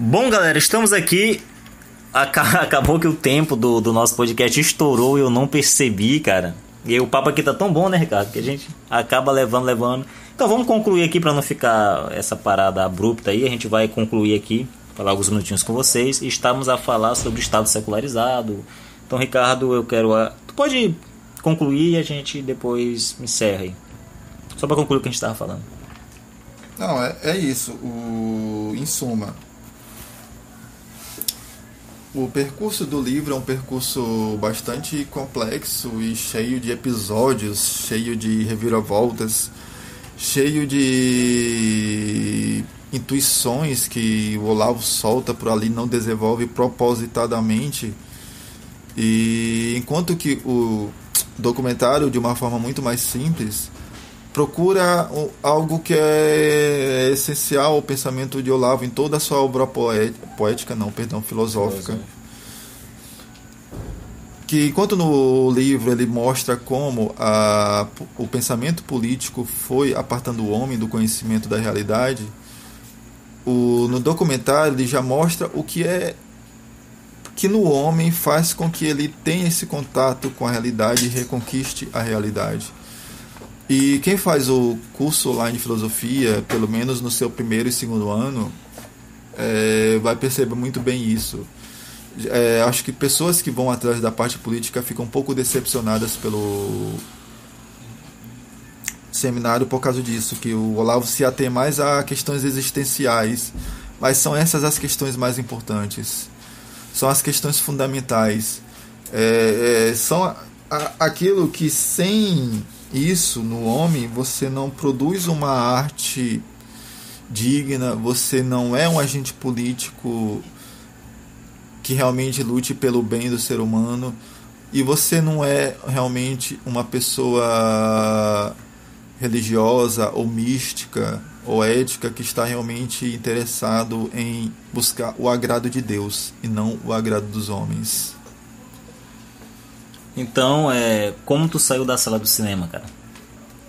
Bom, galera, estamos aqui. Acabou que o tempo do, do nosso podcast estourou e eu não percebi, cara. E o papo aqui tá tão bom, né, Ricardo? Que a gente acaba levando, levando. Então vamos concluir aqui para não ficar essa parada abrupta aí. A gente vai concluir aqui, falar alguns minutinhos com vocês. E estamos a falar sobre o Estado secularizado. Então, Ricardo, eu quero. A... Tu pode concluir e a gente depois encerra aí. Só para concluir o que a gente estava falando. Não, é, é isso. O, em suma, o percurso do livro é um percurso bastante complexo e cheio de episódios, cheio de reviravoltas, cheio de intuições que o Olavo solta por ali, não desenvolve propositadamente. E enquanto que o documentário, de uma forma muito mais simples, procura algo que é essencial ao pensamento de Olavo em toda a sua obra poética, não, perdão, filosófica. Que enquanto no livro ele mostra como a, o pensamento político foi apartando o homem do conhecimento da realidade, o, no documentário ele já mostra o que é que no homem faz com que ele tenha esse contato com a realidade e reconquiste a realidade. E quem faz o curso online de filosofia, pelo menos no seu primeiro e segundo ano, é, vai perceber muito bem isso. É, acho que pessoas que vão atrás da parte política ficam um pouco decepcionadas pelo seminário por causa disso, que o Olavo se atém mais a questões existenciais, mas são essas as questões mais importantes, são as questões fundamentais, é, é são a, a, aquilo que sem isso no homem, você não produz uma arte digna, você não é um agente político que realmente lute pelo bem do ser humano e você não é realmente uma pessoa religiosa ou mística ou ética que está realmente interessado em buscar o agrado de Deus e não o agrado dos homens. Então, é, como tu saiu da sala do cinema, cara?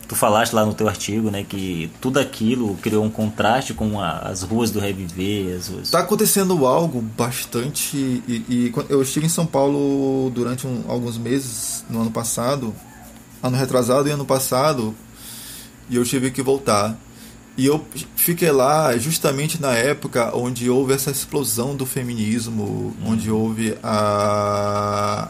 Tu falaste lá no teu artigo, né, que tudo aquilo criou um contraste com a, as ruas do Reviver, as ruas... Tá acontecendo algo bastante... E, e eu estive em São Paulo durante um, alguns meses no ano passado, ano retrasado e ano passado, e eu tive que voltar. E eu fiquei lá justamente na época onde houve essa explosão do feminismo, hum. onde houve a,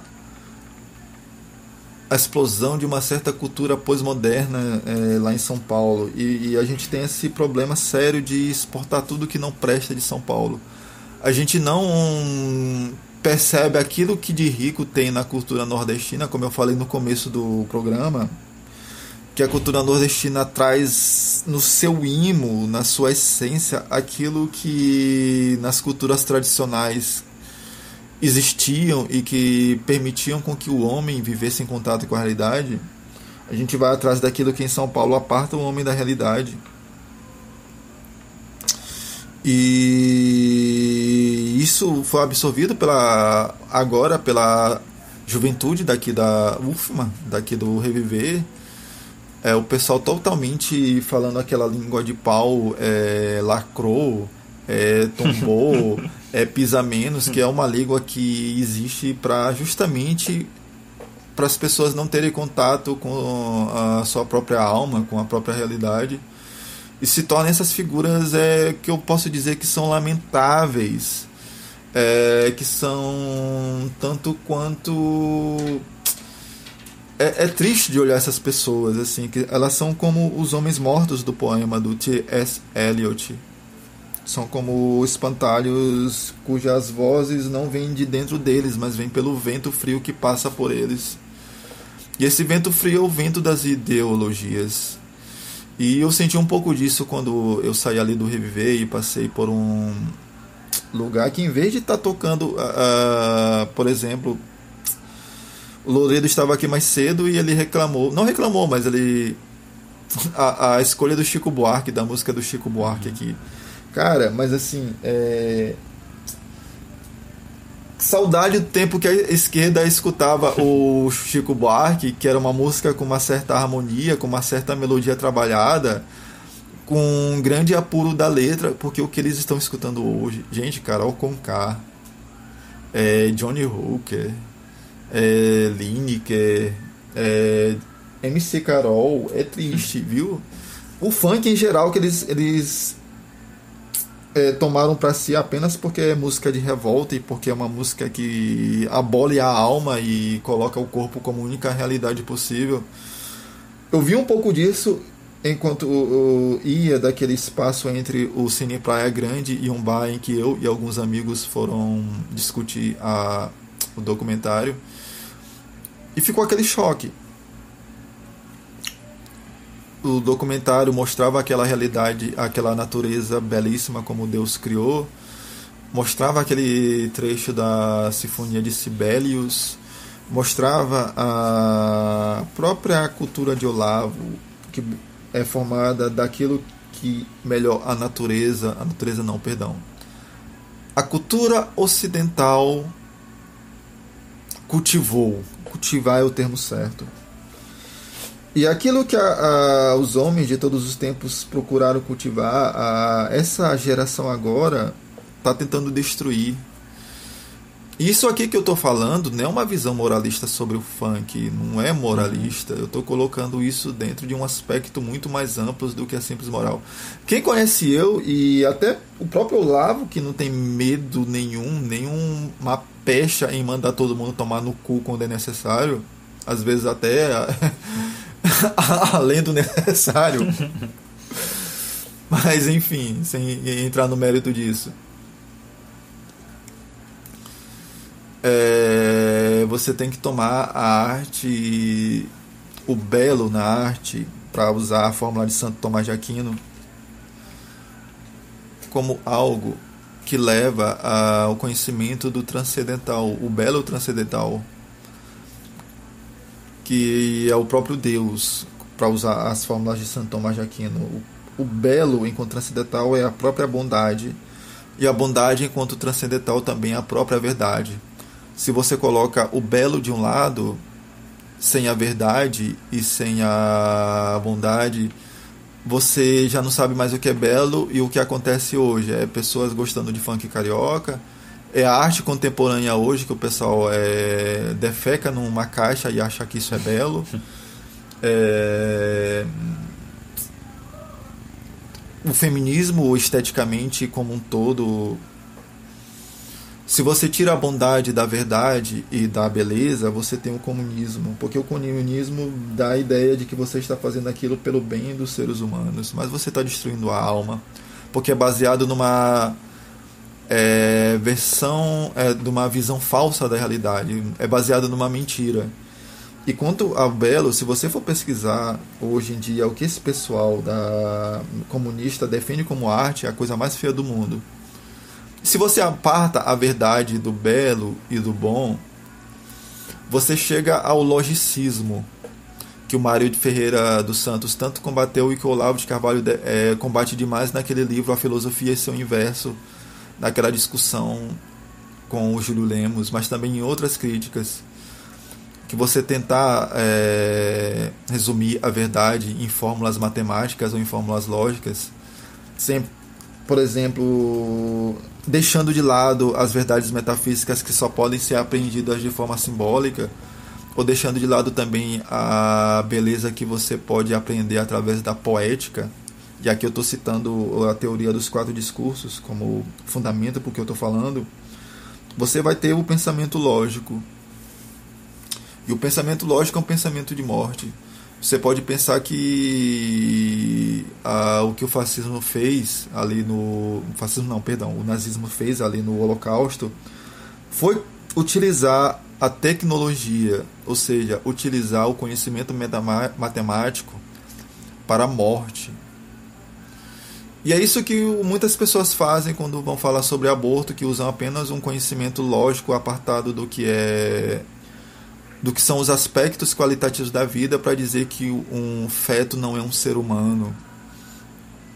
a explosão de uma certa cultura pós-moderna é, lá em São Paulo. E, e, a gente tem esse problema sério de exportar tudo que não presta de São Paulo. A gente não percebe aquilo que de rico tem na cultura nordestina, como eu falei no começo do programa, que a cultura nordestina traz no seu imo, na sua essência, aquilo que nas culturas tradicionais existiam e que permitiam com que o homem vivesse em contato com a realidade, a gente vai atrás daquilo que em São Paulo aparta o homem da realidade. E isso foi absorvido pela agora pela juventude daqui da UFMA, daqui do Reviver. É, o pessoal totalmente falando aquela língua de pau, é, lacrou, é, tombou, é, pisa menos, que é uma língua que existe para justamente para as pessoas não terem contato com a sua própria alma, com a própria realidade. E se tornam essas figuras é, que eu posso dizer que são lamentáveis, é, que são tanto quanto. É, é, triste de olhar essas pessoas, assim, que elas são como os homens mortos do poema do T.S. Eliot são como espantalhos cujas vozes não vêm de dentro deles, mas vêm pelo vento frio que passa por eles. E esse vento frio é o vento das ideologias. E eu senti um pouco disso quando eu saí ali do Reviver e passei por um lugar que, em vez de estar tá tocando, uh, por exemplo, o Louredo estava aqui mais cedo e ele reclamou, não reclamou, mas ele. A, a escolha do Chico Buarque, da música do Chico Buarque aqui Cara, mas assim, é... saudade do tempo que a esquerda escutava o Chico Buarque, que era uma música com uma certa harmonia, com uma certa melodia trabalhada, com um grande apuro da letra, porque o que eles estão escutando hoje, gente, Carol Conká, é, Johnny Hooker, é, Lineker, é, MC Carol, é triste, viu? O funk em geral que eles, eles é, tomaram para si apenas porque é música de revolta e porque é uma música que abole a alma e coloca o corpo como única realidade possível. Eu vi um pouco disso enquanto eu ia daquele espaço entre o Cine Praia Grande e um bar em que eu e alguns amigos foram discutir a, o documentário e ficou aquele choque. O documentário mostrava aquela realidade, aquela natureza belíssima como Deus criou, mostrava aquele trecho da Sinfonia de Sibelius, mostrava a própria cultura de Olavo, que é formada daquilo que melhor a natureza, a natureza não, perdão. A cultura ocidental cultivou, cultivar é o termo certo. E aquilo que a, a, os homens de todos os tempos procuraram cultivar, a, essa geração agora está tentando destruir isso aqui que eu estou falando não é uma visão moralista sobre o funk, não é moralista. Eu estou colocando isso dentro de um aspecto muito mais amplo do que a simples moral. Quem conhece eu e até o próprio Olavo, que não tem medo nenhum, nenhuma pecha em mandar todo mundo tomar no cu quando é necessário, às vezes até além do necessário. Mas enfim, sem entrar no mérito disso. é, você tem que tomar a arte, o belo na arte, para usar a fórmula de Santo Tomás de Aquino, como algo que leva ao conhecimento do transcendental, o belo transcendental, que é o próprio Deus, para usar as fórmulas de Santo Tomás de Aquino. O, o belo enquanto transcendental é a própria bondade, e a bondade enquanto transcendental também é a própria verdade se você coloca o belo de um lado, sem a verdade e sem a bondade, você já não sabe mais o que é belo e o que acontece hoje. É pessoas gostando de funk carioca, é a arte contemporânea hoje que o pessoal é, defeca numa caixa e acha que isso é belo. É, o feminismo esteticamente como um todo se você tira a bondade da verdade e da beleza, você tem o comunismo, porque o comunismo dá a ideia de que você está fazendo aquilo pelo bem dos seres humanos, mas você está destruindo a alma, porque é baseado numa é, versão, é, de uma visão falsa da realidade, é baseado numa mentira. E quanto ao belo, se você for pesquisar hoje em dia o que esse pessoal da comunista defende como arte, é a coisa mais feia do mundo se você aparta a verdade do belo e do bom, você chega ao logicismo que o Mário de Ferreira dos Santos tanto combateu e que o Olavo de Carvalho é, combate demais naquele livro A Filosofia e seu Inverso, naquela discussão com o Júlio Lemos, mas também em outras críticas, que você tentar é, resumir a verdade em fórmulas matemáticas ou em fórmulas lógicas, sempre, por exemplo, deixando de lado as verdades metafísicas que só podem ser aprendidas de forma simbólica, ou deixando de lado também a beleza que você pode aprender através da poética. E aqui eu estou citando a teoria dos quatro discursos como fundamento para o que eu estou falando. Você vai ter o pensamento lógico. E o pensamento lógico é um pensamento de morte você pode pensar que o que o fascismo fez ali no. Fascismo não, perdão, o nazismo fez ali no Holocausto foi utilizar a tecnologia, ou seja, utilizar o conhecimento matemático para a morte. E é isso que muitas pessoas fazem quando vão falar sobre aborto, que usam apenas um conhecimento lógico apartado do que é do que são os aspectos qualitativos da vida para dizer que um feto não é um ser humano.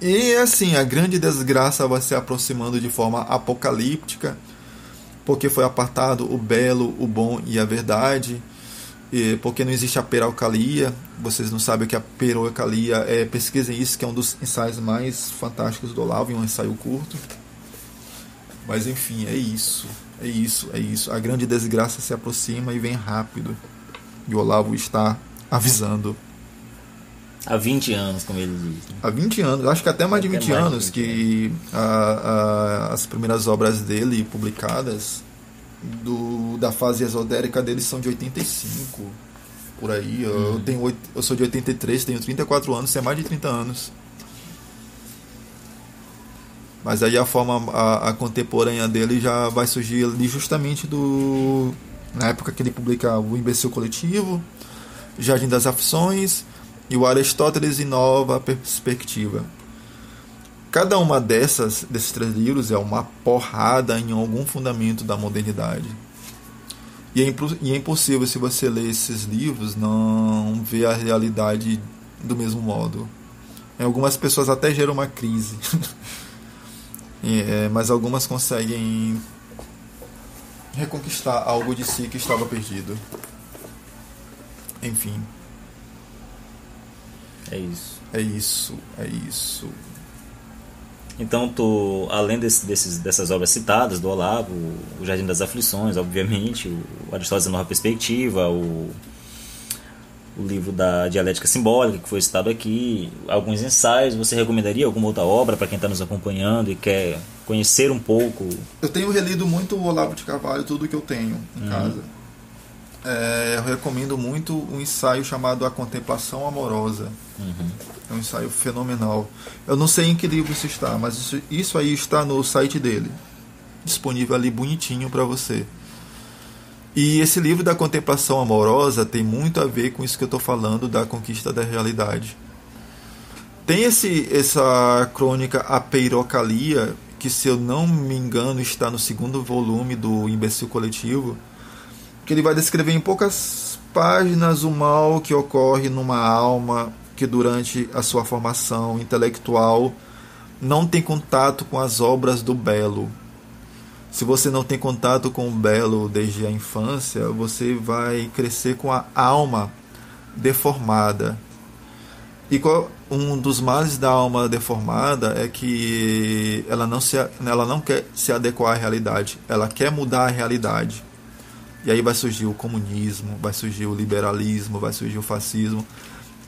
E assim, a grande desgraça vai se aproximando de forma apocalíptica, porque foi apartado o belo, o bom e a verdade. porque não existe a peralcalia. Vocês não sabem o que é a peralcalia é. Pesquisem isso, que é um dos ensaios mais fantásticos do Olavo, e um ensaio curto. Mas enfim, é isso. É isso, é isso. A grande desgraça se aproxima e vem rápido. E o Olavo está avisando. Há 20 anos, como ele diz. Né? Há 20 anos, acho que até mais de 20 mais anos, de 20 que a, a, as primeiras obras dele publicadas do, da fase esotérica dele são de 85, por aí. Eu, hum. tenho, eu sou de 83, tenho 34 anos, tem é mais de 30 anos. Mas aí a forma a, a, contemporânea dele já vai surgir ali justamente do na época que ele publica o Imbecil Coletivo, Jardim das Aflições e o Aristóteles e Nova Perspectiva. Cada uma dessas desses três livros é uma porrada em algum fundamento da modernidade. E é, e é impossível se você ler esses livros não ver a realidade do mesmo modo. Algumas pessoas até geram uma crise. É, mas algumas conseguem reconquistar algo de si que estava perdido. Enfim. É isso. É isso, é isso. Então, tu, além desse, desses, dessas obras citadas, do Olavo, o Jardim das Aflições, obviamente, o Aristóteles Nova Perspectiva, o o livro da dialética simbólica que foi citado aqui, alguns ensaios. Você recomendaria alguma outra obra para quem está nos acompanhando e quer conhecer um pouco? Eu tenho relido muito o Olavo de Carvalho, tudo que eu tenho em uhum. casa. É, eu recomendo muito um ensaio chamado A Contemplação Amorosa. Uhum. É um ensaio fenomenal. Eu não sei em que livro isso está, mas isso, isso aí está no site dele, disponível ali bonitinho para você. E esse livro da contemplação amorosa tem muito a ver com isso que eu estou falando da conquista da realidade. Tem esse, essa crônica A Peirocalia, que se eu não me engano está no segundo volume do Imbecil Coletivo, que ele vai descrever em poucas páginas o mal que ocorre numa alma que durante a sua formação intelectual não tem contato com as obras do belo se você não tem contato com o belo desde a infância, você vai crescer com a alma deformada. E qual, um dos males da alma deformada é que ela não, se, ela não quer se adequar à realidade, ela quer mudar a realidade. E aí vai surgir o comunismo, vai surgir o liberalismo, vai surgir o fascismo.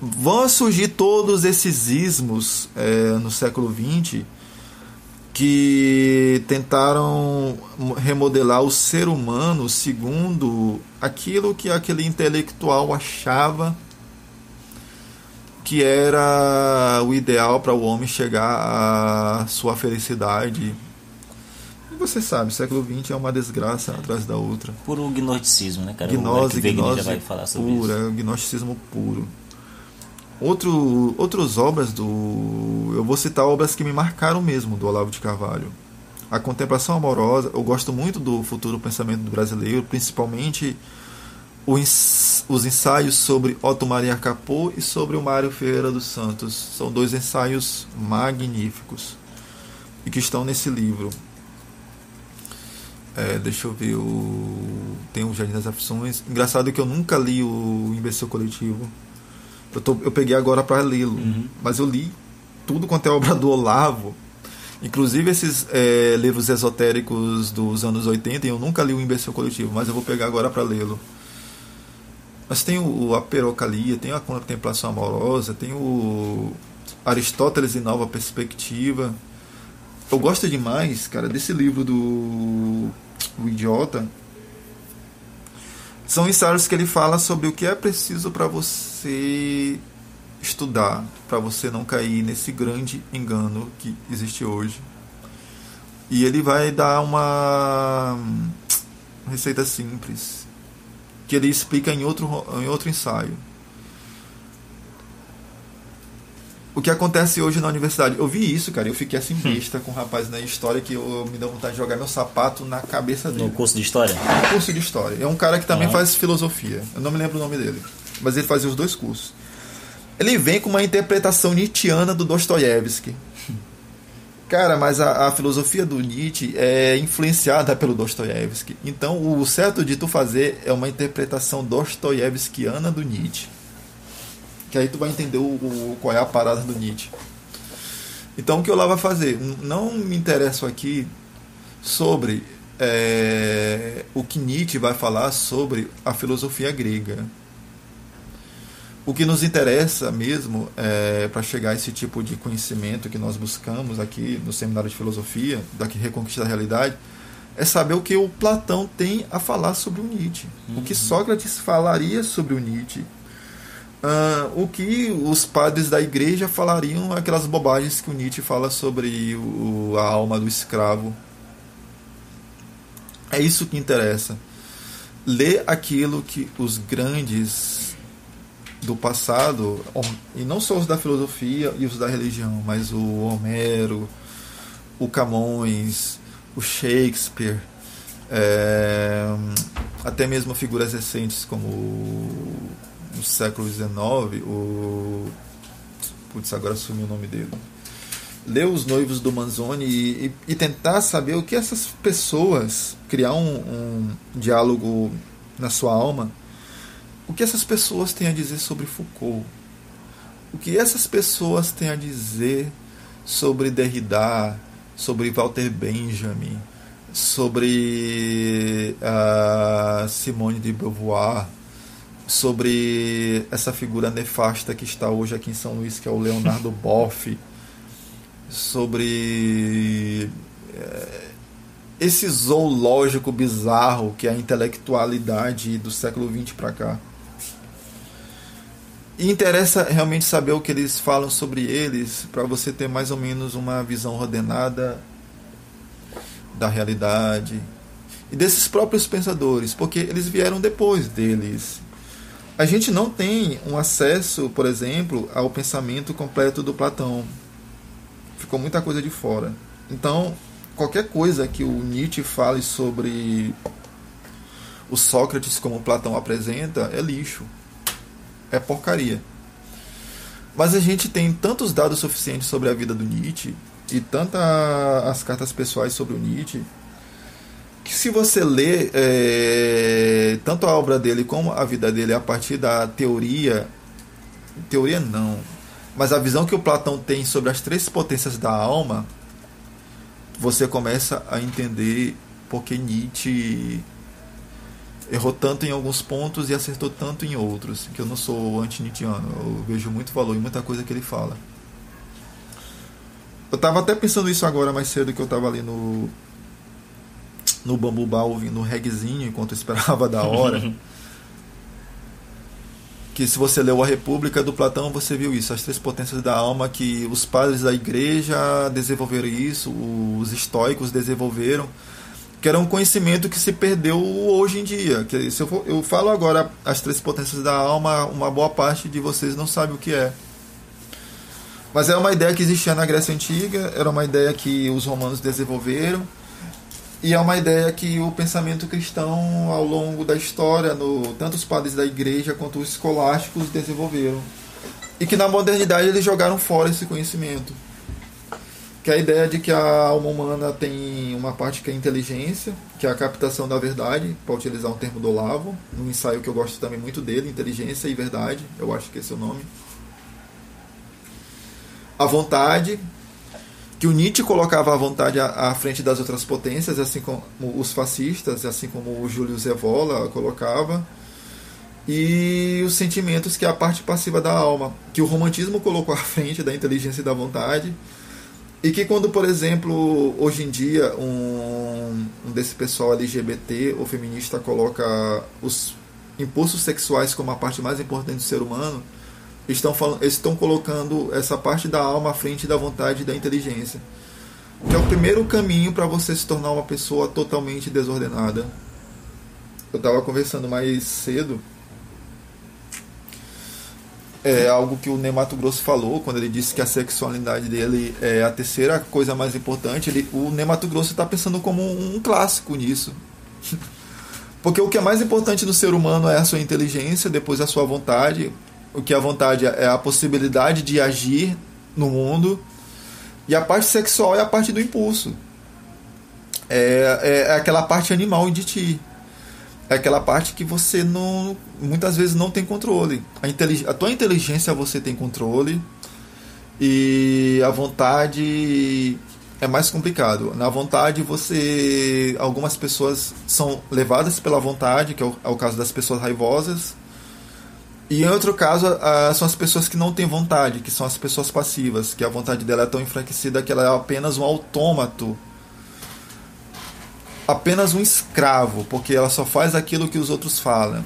Vão surgir todos esses ismos é, no século XX que tentaram remodelar o ser humano segundo aquilo que aquele intelectual achava que era o ideal para o homem chegar à sua felicidade. E você sabe, século XX é uma desgraça atrás da outra. Puro gnosticismo, né, cara? Gnose, gnose já vai falar sobre pura, isso. gnosticismo puro. Outro, outras obras do. Eu vou citar obras que me marcaram mesmo, do Olavo de Carvalho. A Contemplação Amorosa, eu gosto muito do futuro pensamento do brasileiro, principalmente os ensaios sobre Otto Maria Capô e sobre o Mário Ferreira dos Santos. São dois ensaios magníficos e que estão nesse livro. É, deixa eu ver o. Tem o Jardim das Aflições. Engraçado que eu nunca li o Imbecil Coletivo. Eu, tô, eu peguei agora para lê-lo, uhum. mas eu li tudo quanto é obra do Olavo, inclusive esses é, livros esotéricos dos anos 80, e eu nunca li o Imbecil Coletivo, mas eu vou pegar agora para lê-lo. Mas tem o, a Perocalia, tem a Contemplação Amorosa, tem o Aristóteles em Nova Perspectiva. Eu gosto demais, cara, desse livro do o Idiota, são ensaios que ele fala sobre o que é preciso para você estudar, para você não cair nesse grande engano que existe hoje. E ele vai dar uma receita simples, que ele explica em outro, em outro ensaio. O que acontece hoje na universidade. Eu vi isso, cara, eu fiquei assim besta com um rapaz na história que eu, me deu vontade de jogar meu sapato na cabeça dele. No curso de história? No curso de história. É um cara que também uhum. faz filosofia. Eu não me lembro o nome dele, mas ele fazia os dois cursos. Ele vem com uma interpretação nietzschiana do Dostoiévski. Cara, mas a, a, filosofia do Nietzsche é influenciada pelo Dostoiévski. Então, o certo de tu fazer é uma interpretação dostoiévskiana do Nietzsche. Que aí tu vai entender o, o, qual é a parada do Nietzsche. Então, o que eu lá vou fazer? Não me interesso aqui sobre é, o que Nietzsche vai falar sobre a filosofia grega. O que nos interessa mesmo é, para chegar a esse tipo de conhecimento que nós buscamos aqui no seminário de filosofia, daqui Reconquista da Realidade, é saber o que o Platão tem a falar sobre o Nietzsche. Uhum. O que uhum. Sócrates falaria sobre o Nietzsche. Uh, o que os padres da igreja falariam, aquelas bobagens que o Nietzsche fala sobre o, a alma do escravo. É isso que interessa. Ler aquilo que os grandes do passado, e não só os da filosofia e os da religião, mas o Homero, o Camões, o Shakespeare, é, até mesmo figuras recentes como no século XIX, o. Putz, agora sumiu o nome dele. Ler os noivos do Manzoni e, e, e, tentar saber o que essas pessoas, criar um, um diálogo na sua alma o que essas pessoas têm a dizer sobre Foucault? O que essas pessoas têm a dizer sobre Derrida, sobre Walter Benjamin, sobre uh, Simone de Beauvoir, sobre essa figura nefasta que está hoje aqui em São Luís, que é o Leonardo Boff, sobre uh, esse zoológico bizarro que é a intelectualidade do século XX para cá. E interessa realmente saber o que eles falam sobre eles, para você ter mais ou menos uma visão ordenada da realidade e desses próprios pensadores, porque eles vieram depois deles. A gente não tem um acesso, por exemplo, ao pensamento completo do Platão. Ficou muita coisa de fora. Então, qualquer coisa que o Nietzsche fale sobre o Sócrates como Platão apresenta é lixo é porcaria. Mas a gente tem tantos dados suficientes sobre a vida do Nietzsche e tantas as cartas pessoais sobre o Nietzsche se você lê é, tanto a obra dele como a vida dele a partir da teoria, teoria não, mas a visão que o Platão tem sobre as três potências da alma, você começa a entender porque Nietzsche errou tanto em alguns pontos e acertou tanto em outros, que eu não sou anti-Nietzscheano, eu vejo muito valor em muita coisa que ele fala. Eu estava até pensando isso agora mais cedo que eu estava ali no no Bambu Bar ouvindo um reggaezinho enquanto esperava da hora. que se você leu A República do Platão, você viu isso, as três potências da alma que os padres da igreja desenvolveram isso, os estoicos desenvolveram que era um conhecimento que se perdeu hoje em dia. Que se eu, for, eu falo agora as três potências da alma, uma boa parte de vocês não sabe o que é. Mas é uma ideia que existia na Grécia Antiga, era uma ideia que os romanos desenvolveram, e é uma ideia que o pensamento cristão, ao longo da história, no, tanto os padres da igreja quanto os escolásticos desenvolveram. E que na modernidade eles jogaram fora esse conhecimento que é a ideia de que a alma humana tem uma parte que é inteligência, que é a captação da verdade, para utilizar um termo do Olavo, num ensaio que eu gosto também muito dele, inteligência e verdade, eu acho que esse é o nome. A vontade, que o Nietzsche colocava a vontade à, frente das outras potências, assim como os fascistas, assim como o Júlio Zevola colocava e os sentimentos, que é a parte passiva da alma, que o romantismo colocou à frente da inteligência e da vontade, e que quando, por exemplo, hoje em dia, um desse pessoal LGBT ou feminista coloca os impulsos sexuais como a parte mais importante do ser humano, estão, falando, estão colocando essa parte da alma à frente da vontade e da inteligência. Que é o primeiro caminho para você se tornar uma pessoa totalmente desordenada. Eu estava conversando mais cedo é algo que o Nemato Grosso falou quando ele disse que a sexualidade dele é a terceira coisa mais importante. Ele, o Nemato Grosso está pensando como um, um clássico nisso. Porque o que é mais importante no ser humano é a sua inteligência, depois a sua vontade. O que é a vontade é a possibilidade de agir no mundo. E a parte sexual é a parte do impulso. É, é, é aquela parte animal de ti. É aquela parte que você não muitas vezes não tem controle. A, a tua inteligência você tem controle e a vontade é mais complicado. Na vontade, você. Algumas pessoas são levadas pela vontade, que é o, é o caso das pessoas raivosas. E em outro caso, são as pessoas que não têm vontade, que são as pessoas passivas, que a vontade dela é tão enfraquecida que ela é apenas um autômato. Apenas um escravo, porque ela só faz aquilo que os outros falam.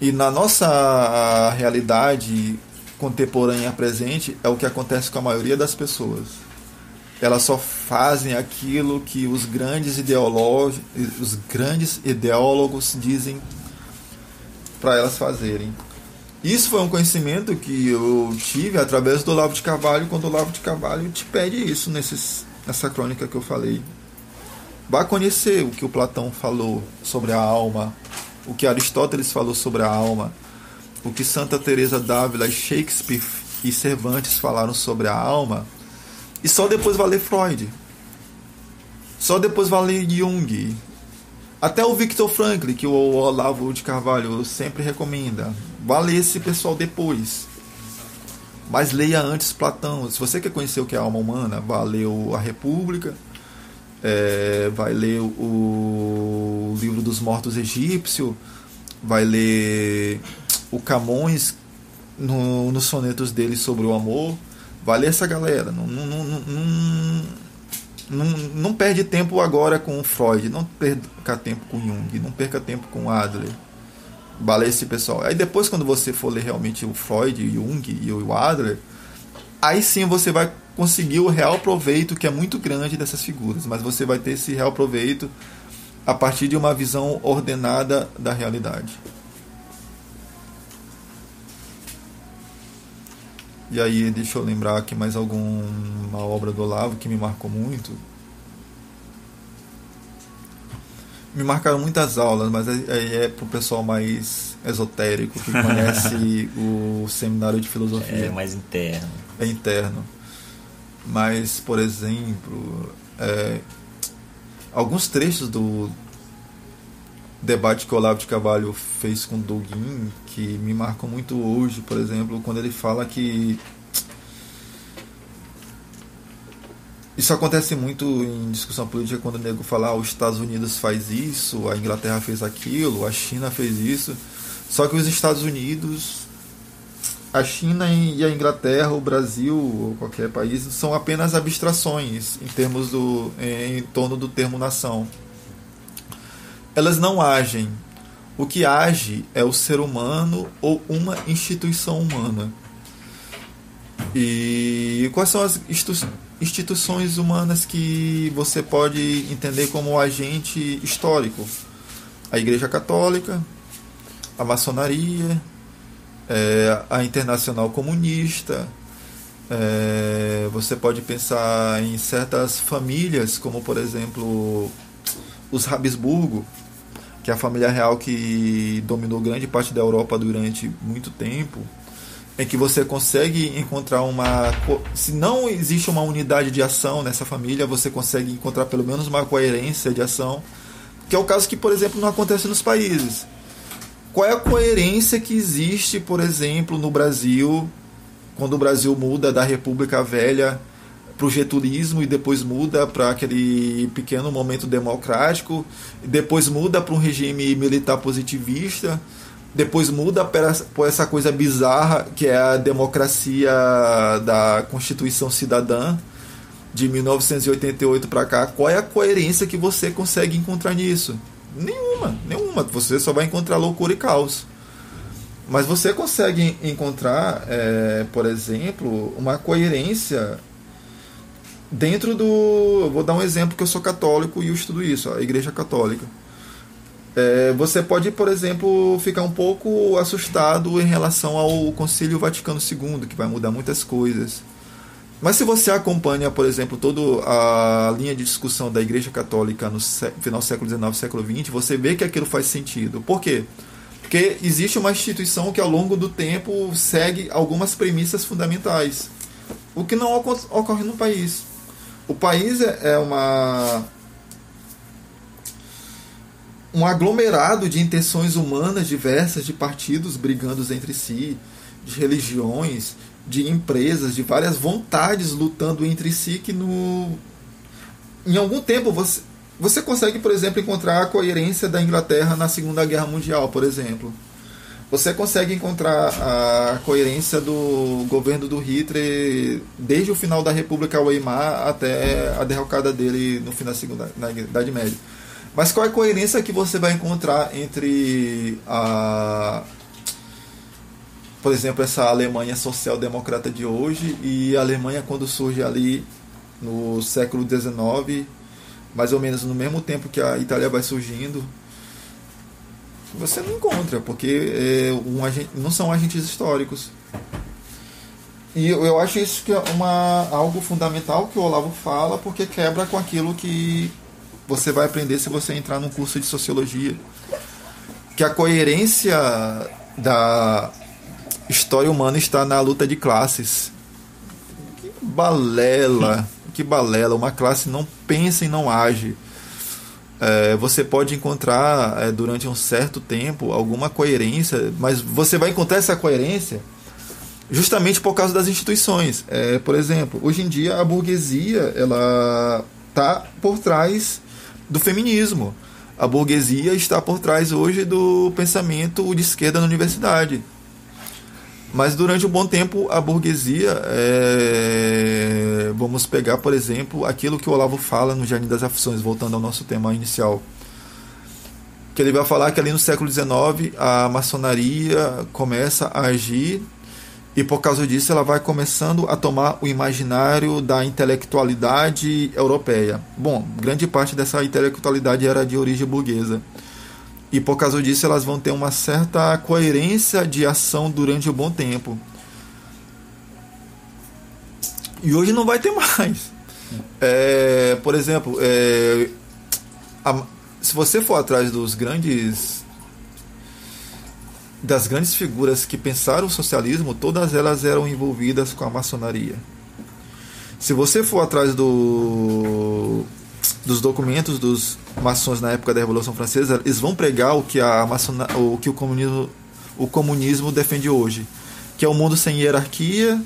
E na nossa realidade contemporânea presente, é o que acontece com a maioria das pessoas elas só fazem aquilo que os grandes os grandes ideólogos dizem para elas fazerem. Isso foi um conhecimento que eu tive através do Olavo de Carvalho, quando o Olavo de Carvalho te pede isso nesses, nessa crônica que eu falei. Vá conhecer o que o Platão falou sobre a alma, o que Aristóteles falou sobre a alma, o que Santa Teresa d'Ávila, Shakespeare e Cervantes falaram sobre a alma e só depois vai ler Freud. Só depois vai ler Jung. Até o Victor Franklin, que o Olavo de Carvalho sempre recomenda. Vá ler esse pessoal depois. Mas leia antes Platão. Se você quer conhecer o que é a alma humana, vá ler A República. É, vai ler o livro dos mortos egípcio. Vai ler o Camões no, nos sonetos dele sobre o amor Vale essa galera. Não, não, não, não, não, perde tempo agora com Freud. Não perca tempo com Jung. Não perca tempo com Adler. Vale esse pessoal. Aí depois, quando você for ler realmente o Freud, o Jung e o Adler, aí sim você vai conseguir o real proveito que é muito grande dessas figuras. Mas você vai ter esse real proveito a partir de uma visão ordenada da realidade. E aí, deixa eu lembrar aqui mais alguma obra do Olavo que me marcou muito. Me marcaram muitas aulas, mas aí é, é pro pessoal mais esotérico, que conhece o seminário de filosofia. É mais interno. É interno. Mas, por exemplo, é, alguns trechos do, debate que o Olavo de Carvalho fez com Dugin, que me marcou muito hoje, por exemplo, quando ele fala que isso acontece muito em discussão política quando o nego fala ah, os Estados Unidos faz isso, a Inglaterra fez aquilo, a China fez isso. Só que os Estados Unidos, a China e a Inglaterra, o Brasil ou qualquer país são apenas abstrações em termos do em, em torno do termo nação elas não agem. O que age é o ser humano ou uma instituição humana. E quais são as instituições humanas que você pode entender como agente histórico? A Igreja Católica, a maçonaria, é, a Internacional Comunista. É, você pode pensar em certas famílias, como por exemplo os Habsburgo, que é a família real que dominou grande parte da Europa durante muito tempo, é que você consegue encontrar uma. Se não existe uma unidade de ação nessa família, você consegue encontrar pelo menos uma coerência de ação, que é o caso que, por exemplo, não acontece nos países. Qual é a coerência que existe, por exemplo, no Brasil, quando o Brasil muda da República Velha para o getulismo e depois muda para aquele pequeno momento democrático, depois muda para um regime militar positivista, depois muda para essa coisa bizarra que é a democracia da Constituição Cidadã de 1988 para cá. Qual é a coerência que você consegue encontrar nisso? Nenhuma, nenhuma. Você só vai encontrar loucura e caos. Mas você consegue encontrar, é, por exemplo, uma coerência dentro do. Vou dar um exemplo que eu sou católico e eu estudo isso, a Igreja Católica. É, você pode, por exemplo, ficar um pouco assustado em relação ao Concílio Vaticano II, que vai mudar muitas coisas. Mas se você acompanha, por exemplo, toda a linha de discussão da Igreja Católica no final do século XIX, século XX, você vê que aquilo faz sentido. Por quê? Porque existe uma instituição que ao longo do tempo segue algumas premissas fundamentais, o que não ocorre no país. o país é, é uma um aglomerado de intenções humanas diversas, de partidos brigando entre si, de religiões, de empresas, de várias vontades lutando entre si que no em algum tempo você você consegue, por exemplo, encontrar a coerência da Inglaterra na Segunda Guerra Mundial, por exemplo. Você consegue encontrar a coerência do governo do Hitler desde o final da República Weimar até a derrocada dele no fim da Segunda na Idade Média. Mas qual é a coerência que você vai encontrar entre a por exemplo, essa Alemanha social-democrata de hoje e a Alemanha quando surge ali no século XIX, mais ou menos no mesmo tempo que a Itália vai surgindo, você não encontra, porque é, um agente, não são agentes históricos. E eu, acho isso que é uma, algo fundamental que o Olavo fala, porque quebra com aquilo que você vai aprender se você entrar num curso de sociologia. Que a coerência da história humana está na luta de classes. Que balela, que balela. Uma classe não pensa e não age. É, você pode encontrar é, durante um certo tempo alguma coerência, mas você vai encontrar essa coerência justamente por causa das instituições. É, por exemplo, hoje em dia a burguesia ela está por trás do feminismo. A burguesia está por trás hoje do pensamento de esquerda na universidade. Mas durante um bom tempo a burguesia, é... vamos pegar por exemplo aquilo que o Olavo fala no Jardim das Aflições, voltando ao nosso tema inicial, que ele vai falar que ali no século XIX a maçonaria começa a agir e por causa disso ela vai começando a tomar o imaginário da intelectualidade europeia. Bom, grande parte dessa intelectualidade era de origem burguesa e por causa disso elas vão ter uma certa coerência de ação durante um bom tempo. E hoje não vai ter mais. É, por exemplo, é, a, se você for atrás dos grandes das grandes figuras que pensaram o socialismo, todas elas eram envolvidas com a maçonaria. Se você for atrás do dos documentos dos maçons na época da Revolução Francesa, eles vão pregar o que a maçona, o que o comunismo o comunismo defende hoje, que é um mundo sem hierarquia,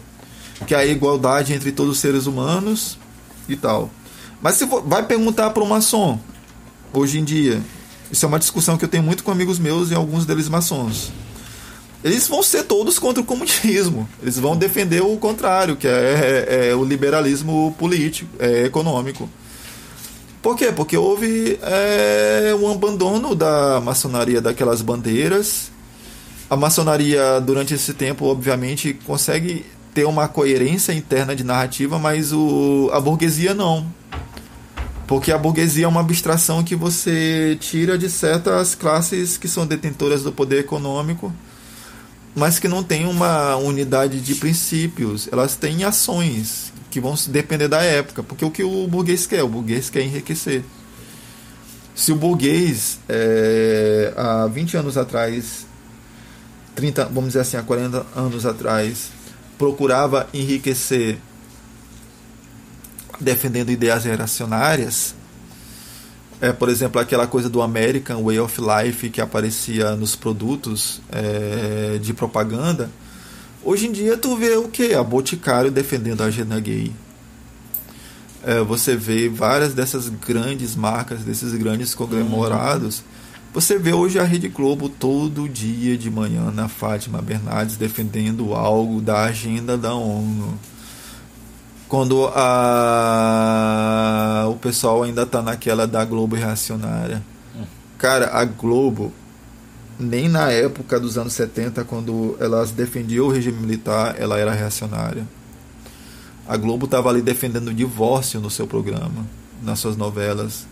que é a igualdade entre todos os seres humanos e tal. Mas se vai perguntar para um maçom hoje em dia, isso é uma discussão que eu tenho muito com amigos meus e alguns deles maçons. Eles vão ser todos contra o comunismo. Eles vão defender o contrário, que é, é, é o liberalismo político, é, econômico. Por quê? Porque houve é, um abandono da maçonaria daquelas bandeiras. A maçonaria, durante esse tempo, obviamente, consegue ter uma coerência interna de narrativa, mas o, a burguesia não. Porque a burguesia é uma abstração que você tira de certas classes que são detentoras do poder econômico, mas que não tem uma unidade de princípios. Elas têm ações que vão depender da época, porque o que o burguês quer? O burguês quer enriquecer. Se o burguês, é, há 20 anos atrás, 30, vamos dizer assim, há 40 anos atrás, procurava enriquecer defendendo ideias reacionárias, é, por exemplo, aquela coisa do American Way of Life que aparecia nos produtos é, de propaganda, Hoje em dia tu vê o que? A Boticário defendendo a agenda gay. É, você vê várias dessas grandes marcas, desses grandes conglomerados. Você vê hoje a Rede Globo todo dia de manhã na Fátima Bernardes defendendo algo da agenda da ONU. Quando a... o pessoal ainda está naquela da Globo reacionária. Cara, a Globo nem na época dos anos 70, quando elas defendiam o regime militar, ela era reacionária. A Globo estava ali defendendo o divórcio no seu programa, nas suas novelas.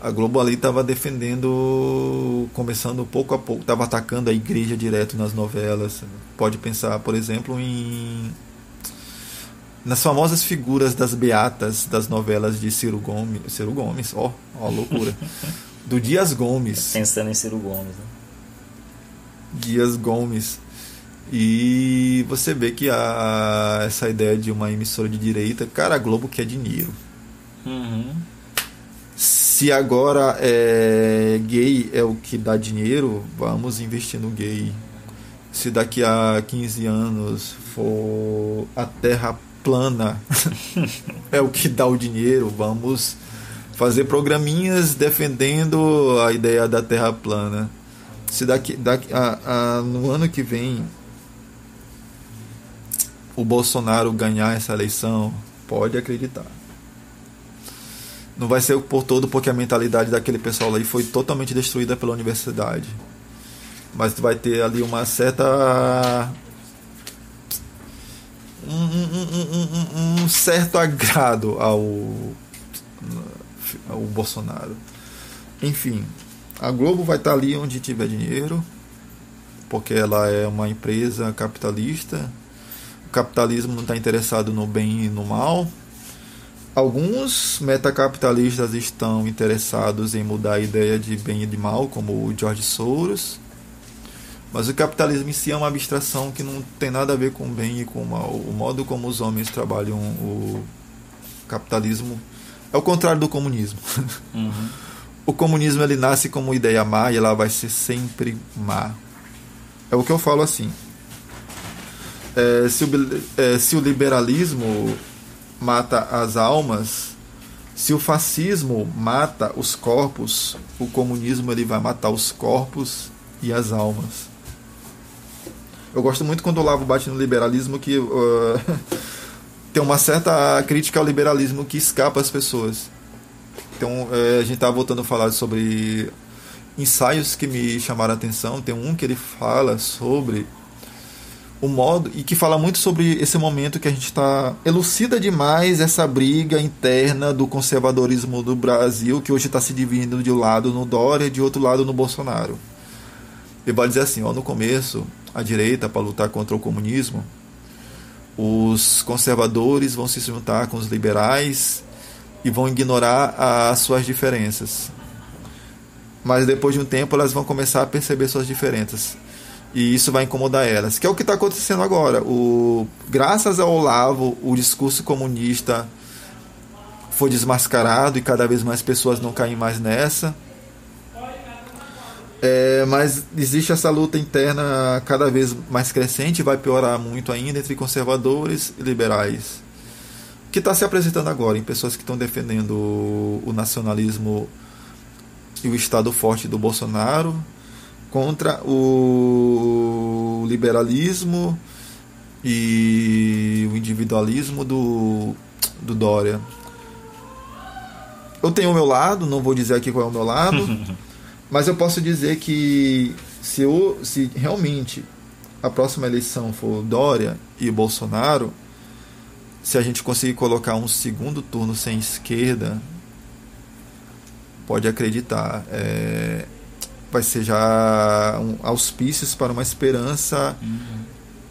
A Globo ali estava defendendo, começando pouco a pouco, estava atacando a igreja direto nas novelas. Pode pensar, por exemplo, em nas famosas figuras das beatas das novelas de Ciro Gomes, Ciro Gomes, ó, ó loucura. Do Dias Gomes. Pensando em Ciro Gomes, né? Dias Gomes. E você vê que a, essa ideia de uma emissora de direita, cara, a Globo quer dinheiro. Uhum. Se agora é, gay é o que dá dinheiro, vamos investir no gay. Se daqui a 15 anos for a terra plana é o que dá o dinheiro, vamos fazer programinhas defendendo a ideia da terra plana. Se daqui, daqui a, a, no ano que vem o Bolsonaro ganhar essa eleição, pode acreditar. Não vai ser por todo, porque a mentalidade daquele pessoal aí foi totalmente destruída pela universidade. Mas vai ter ali uma certa. Um, um, um, certo agrado ao, ao Bolsonaro. Enfim, a Globo vai estar ali onde tiver dinheiro, porque ela é uma empresa capitalista o capitalismo não está interessado no bem e no mal. Alguns metacapitalistas estão interessados em mudar a ideia de bem e de mal, como o George Soros. Mas o capitalismo em si é uma abstração que não tem nada a ver com o bem e com o mal. O modo como os homens trabalham o capitalismo é o contrário do comunismo. Uhum. o comunismo ele nasce como ideia má e ela vai ser sempre má. É o que eu falo assim é, se, o, é, se o liberalismo mata as almas, se o fascismo mata os corpos, o comunismo ele vai matar os corpos e as almas. Eu gosto muito quando o Lavo bate no liberalismo que uh, tem uma certa crítica ao liberalismo que escapa às pessoas. Então, é, a gente estava voltando a falar sobre ensaios que me chamaram a atenção. Tem um que ele fala sobre o modo e que fala muito sobre esse momento que a gente está elucida demais essa briga interna do conservadorismo do Brasil que hoje está se dividindo de um lado no Dória e de outro lado no Bolsonaro. Ele vai dizer assim, ó, no começo a direita para lutar contra o comunismo, os conservadores vão se juntar com os liberais e vão ignorar as suas diferenças. Mas depois de um tempo elas vão começar a perceber suas diferenças e isso vai incomodar elas. Que é o que está acontecendo agora. O, graças ao Olavo, o discurso comunista foi desmascarado e cada vez mais pessoas não caem mais nessa. É, mas existe essa luta interna cada vez mais crescente, vai piorar muito ainda entre conservadores e liberais. Que está se apresentando agora em pessoas que estão defendendo o nacionalismo e o Estado forte do Bolsonaro, contra o liberalismo e o individualismo do, do Dória. Eu tenho o meu lado, não vou dizer aqui qual é o meu lado, mas eu posso dizer que se, eu, se realmente a próxima eleição for Dória e Bolsonaro, se a gente conseguir colocar um segundo turno sem esquerda, pode acreditar. É, vai ser já um, auspícios para uma esperança uhum.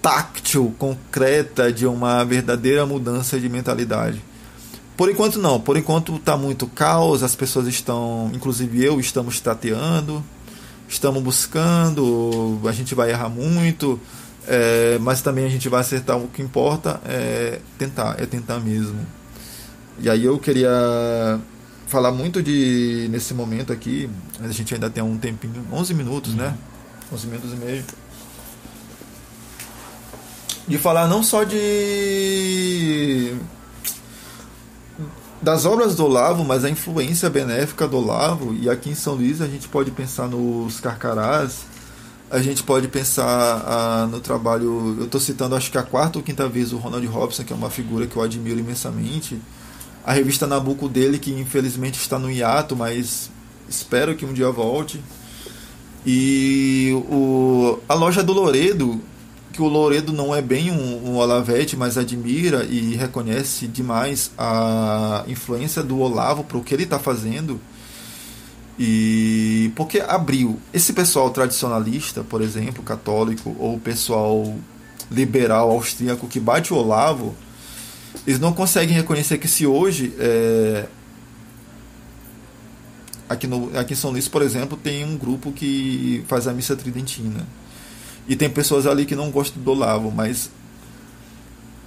táctil, concreta de uma verdadeira mudança de mentalidade. Por enquanto não, por enquanto está muito caos, as pessoas estão, inclusive eu, estamos tateando, estamos buscando, a gente vai errar muito, é, mas também a gente vai acertar. O que importa é tentar, é tentar mesmo. E aí eu queria falar muito de nesse momento aqui, a gente ainda tem um tempinho, 11 minutos, né? uhum. né? 11 minutos e meio. De falar não só de das obras do Olavo, mas a influência benéfica do Olavo. E aqui em São Luís a gente pode pensar nos Carcarás, a gente pode pensar ah, no trabalho. Eu estou citando, acho que a quarta ou quinta vez, o Ronald Robson, que é uma figura que eu admiro imensamente a revista Nabucco dele, que infelizmente está no hiato, mas espero que um dia volte. E o, a loja do Loredo, que o Loredo não é bem um, um Olavete, mas admira e reconhece demais a influência do Olavo para o que ele está fazendo. E porque abriu esse pessoal tradicionalista, por exemplo, católico, ou o pessoal liberal austríaco que bate o Olavo, eles não conseguem reconhecer que se hoje é, aqui, no, aqui em São Luís, por exemplo, tem um grupo que faz a missa tridentina. E tem pessoas ali que não gostam do Olavo, mas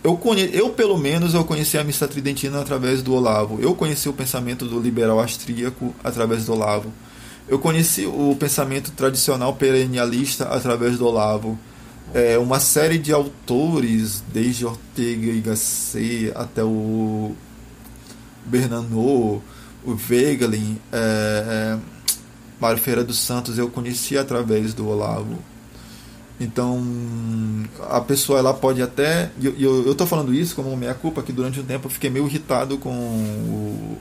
eu, conhe... eu pelo menos eu conheci a missa tridentina através do Olavo. Eu conheci o pensamento do liberal austríaco através do Olavo. Eu conheci o pensamento tradicional perennialista através do Olavo. É, uma série de autores, desde Ortega y Gasset até o Bernanou, o Wegelin, é, é, Mário Feira dos Santos, eu conheci através do Olavo. Então, a pessoa ela pode até. E eu, eu, tô falando isso como minha culpa, que durante um tempo eu fiquei meio irritado com o,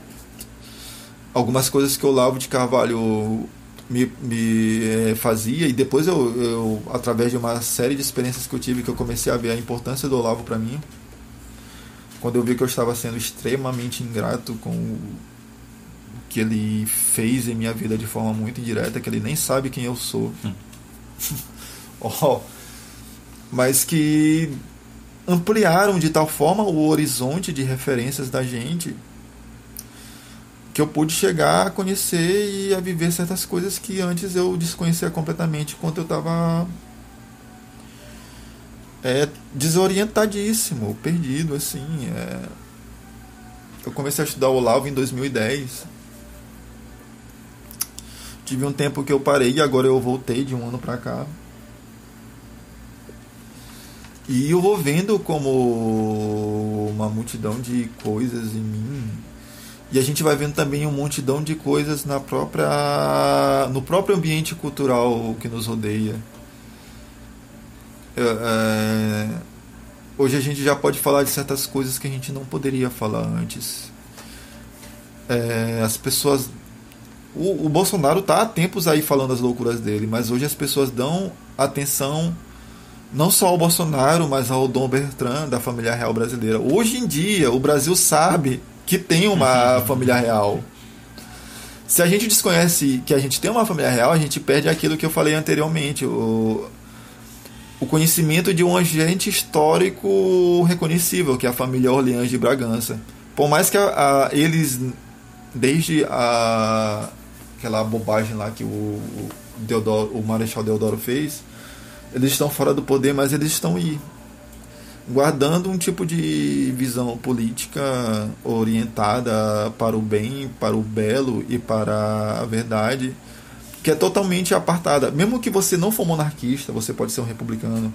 algumas coisas que o Olavo de Carvalho me, me é, fazia, e depois eu, eu, através de uma série de experiências que eu tive, que eu comecei a ver a importância do Olavo para mim. Quando eu vi que eu estava sendo extremamente ingrato com o que ele fez em minha vida de forma muito indireta, que ele nem sabe quem eu sou. Hum. oh, mas que ampliaram de tal forma o horizonte de referências da gente que eu pude chegar a conhecer e a viver certas coisas que antes eu desconhecia completamente enquanto eu estava é, desorientadíssimo, perdido assim. É... Eu comecei a estudar o Olavo em 2010. Tive um tempo que eu parei e agora eu voltei de um ano para cá. E eu vou vendo como uma multidão de coisas em mim. E a gente vai vendo também uma multidão de coisas na própria, no próprio ambiente cultural que nos rodeia. É, é, hoje a gente já pode falar de certas coisas que a gente não poderia falar antes. É, as pessoas. O, o Bolsonaro está há tempos aí falando as loucuras dele, mas hoje as pessoas dão atenção não só ao Bolsonaro, mas ao Dom Bertrand, da família real brasileira. Hoje em dia, o Brasil sabe que tem uma família real. Se a gente desconhece que a gente tem uma família real, a gente perde aquilo que eu falei anteriormente, o, o conhecimento de um agente histórico reconhecível, que é a família Orleans de Bragança. Por mais que a, a, eles, desde a, aquela bobagem lá que o, Deodoro, o Marechal Deodoro fez, eles estão fora do poder, mas eles estão aí, guardando um tipo de visão política orientada para o bem, para o belo e para a verdade, que é totalmente apartada. Mesmo que você não for monarquista, você pode ser um republicano.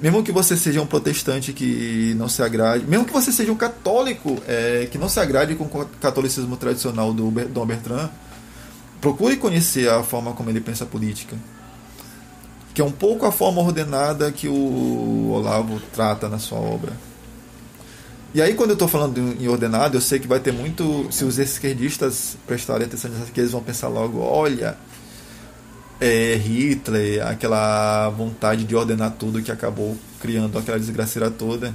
Mesmo que você seja um protestante que não se agrade, mesmo que você seja um católico é, que não se agrade com o catolicismo tradicional do Dom Bertrand, procure conhecer a forma como ele pensa a política que é um pouco a forma ordenada que o Olavo trata na sua obra. E aí, quando eu estou falando em ordenado, eu sei que vai ter muito. Se os esquerdistas prestarem atenção nisso aqui, eles vão pensar logo: olha, é Hitler, aquela vontade de ordenar tudo que acabou criando aquela desgraceira toda.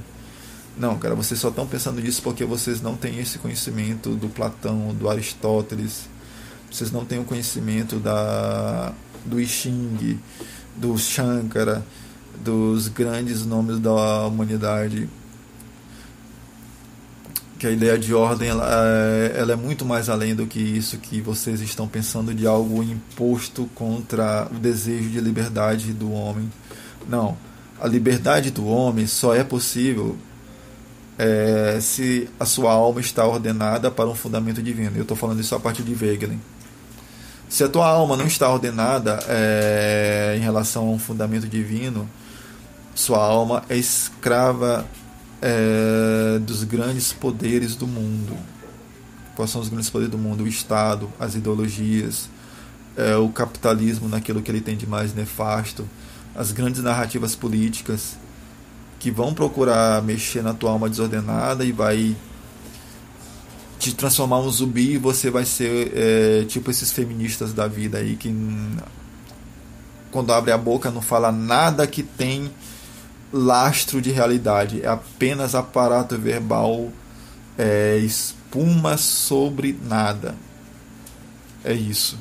Não, cara, vocês só estão pensando nisso porque vocês não têm esse conhecimento do Platão, do Aristóteles, vocês não têm o conhecimento da, do I Ching, do Shankara, dos grandes nomes da humanidade. Que a ideia de ordem ela, é, ela é muito mais além do que isso que vocês estão pensando de algo imposto contra o desejo de liberdade do homem. Não, a liberdade do homem só é possível é, se a sua alma está ordenada para um fundamento divino. Eu estou falando isso a partir de Wegelin. Se a tua alma não está ordenada é, em relação a um fundamento divino, sua alma é escrava é, dos grandes poderes do mundo. Quais são os grandes poderes do mundo? O Estado, as ideologias, é, o capitalismo naquilo que ele tem de mais nefasto, as grandes narrativas políticas que vão procurar mexer na tua alma desordenada e vai te transformar um zumbi e você vai ser é, tipo esses feministas da vida aí que quando abre a boca não fala nada que tem lastro de realidade, é apenas aparato verbal, é, espuma sobre nada. É isso.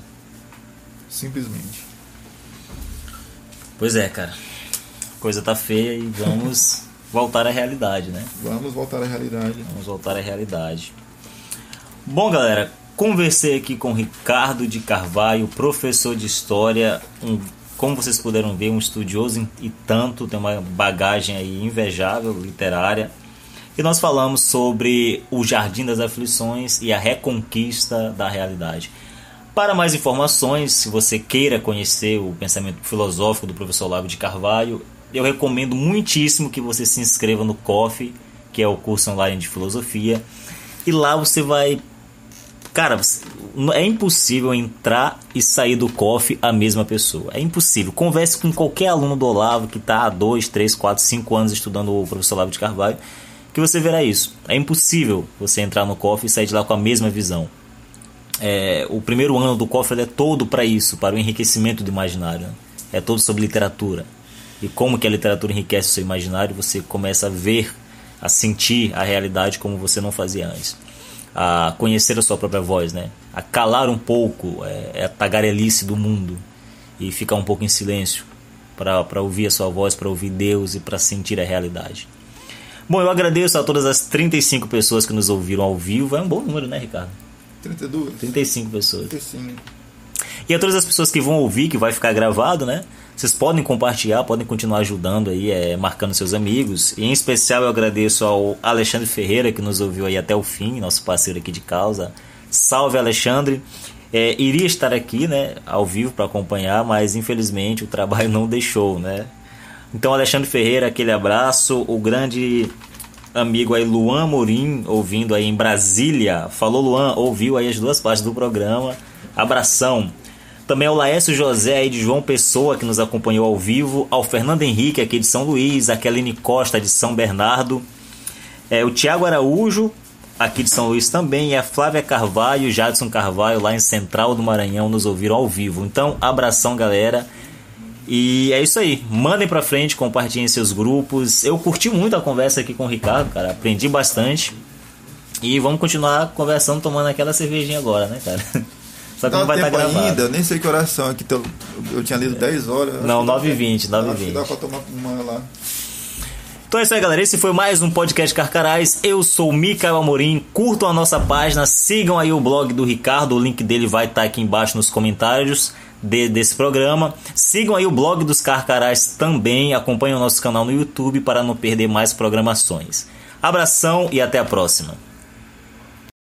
Simplesmente. Pois é, cara. Coisa tá feia e vamos voltar à realidade, né? Vamos voltar à realidade. Vamos voltar à realidade. Bom, galera, conversei aqui com Ricardo de Carvalho, professor de História, um, como vocês puderam ver, um estudioso e tanto, tem uma bagagem aí invejável literária. e nós falamos sobre o Jardim das Aflições e a reconquista da realidade. Para mais informações, se você queira conhecer o pensamento filosófico do professor Olavo de Carvalho, eu recomendo muitíssimo que você se inscreva no COF, que é o curso online de filosofia, e lá você vai. Cara, é impossível entrar e sair do COF a mesma pessoa. É impossível. Converse com qualquer aluno do Olavo que está há 2, 3, 4, 5 anos estudando o professor Olavo de Carvalho, que você verá isso. É impossível você entrar no COF e sair de lá com a mesma visão é, o primeiro ano do cofre é todo para isso, para o enriquecimento do imaginário. Né? É todo sobre literatura. E como que a literatura enriquece o seu imaginário, você começa a ver, a sentir a realidade como você não fazia antes. A conhecer a sua própria voz, né? A calar um pouco é, é a tagarelice do mundo e ficar um pouco em silêncio para ouvir a sua voz, para ouvir Deus e para sentir a realidade. Bom, eu agradeço a todas as 35 pessoas que nos ouviram ao vivo. É um bom número, né, Ricardo? 32? 35 pessoas. 35. E a todas as pessoas que vão ouvir, que vai ficar gravado, né? Vocês podem compartilhar, podem continuar ajudando aí, é, marcando seus amigos. E em especial eu agradeço ao Alexandre Ferreira, que nos ouviu aí até o fim, nosso parceiro aqui de causa. Salve, Alexandre! É, iria estar aqui, né, ao vivo para acompanhar, mas infelizmente o trabalho não deixou, né? Então, Alexandre Ferreira, aquele abraço. O grande amigo aí Luan Morim, ouvindo aí em Brasília. Falou Luan, ouviu aí as duas partes do programa. Abração. Também ao Laércio José aí de João Pessoa, que nos acompanhou ao vivo. Ao Fernando Henrique, aqui de São Luís. A Keline Costa, de São Bernardo. É, o Tiago Araújo, aqui de São Luís também. E a Flávia Carvalho Jadson Carvalho, lá em Central do Maranhão, nos ouviram ao vivo. Então, abração, galera. E é isso aí. Mandem pra frente, compartilhem seus grupos. Eu curti muito a conversa aqui com o Ricardo, cara. Aprendi bastante. E vamos continuar conversando, tomando aquela cervejinha agora, né, cara? Só que não, vai estar tá gravado. ainda, nem sei que oração aqui. Eu, eu tinha lido 10 horas. Não, 9h20, 9h20. Dá pra tomar uma lá. Então é isso aí, galera. Esse foi mais um podcast Carcarás. Eu sou o Micael Amorim. Curtam a nossa página, sigam aí o blog do Ricardo. O link dele vai estar tá aqui embaixo nos comentários de, desse programa. Sigam aí o blog dos Carcarás também. Acompanhem o nosso canal no YouTube para não perder mais programações. Abração e até a próxima.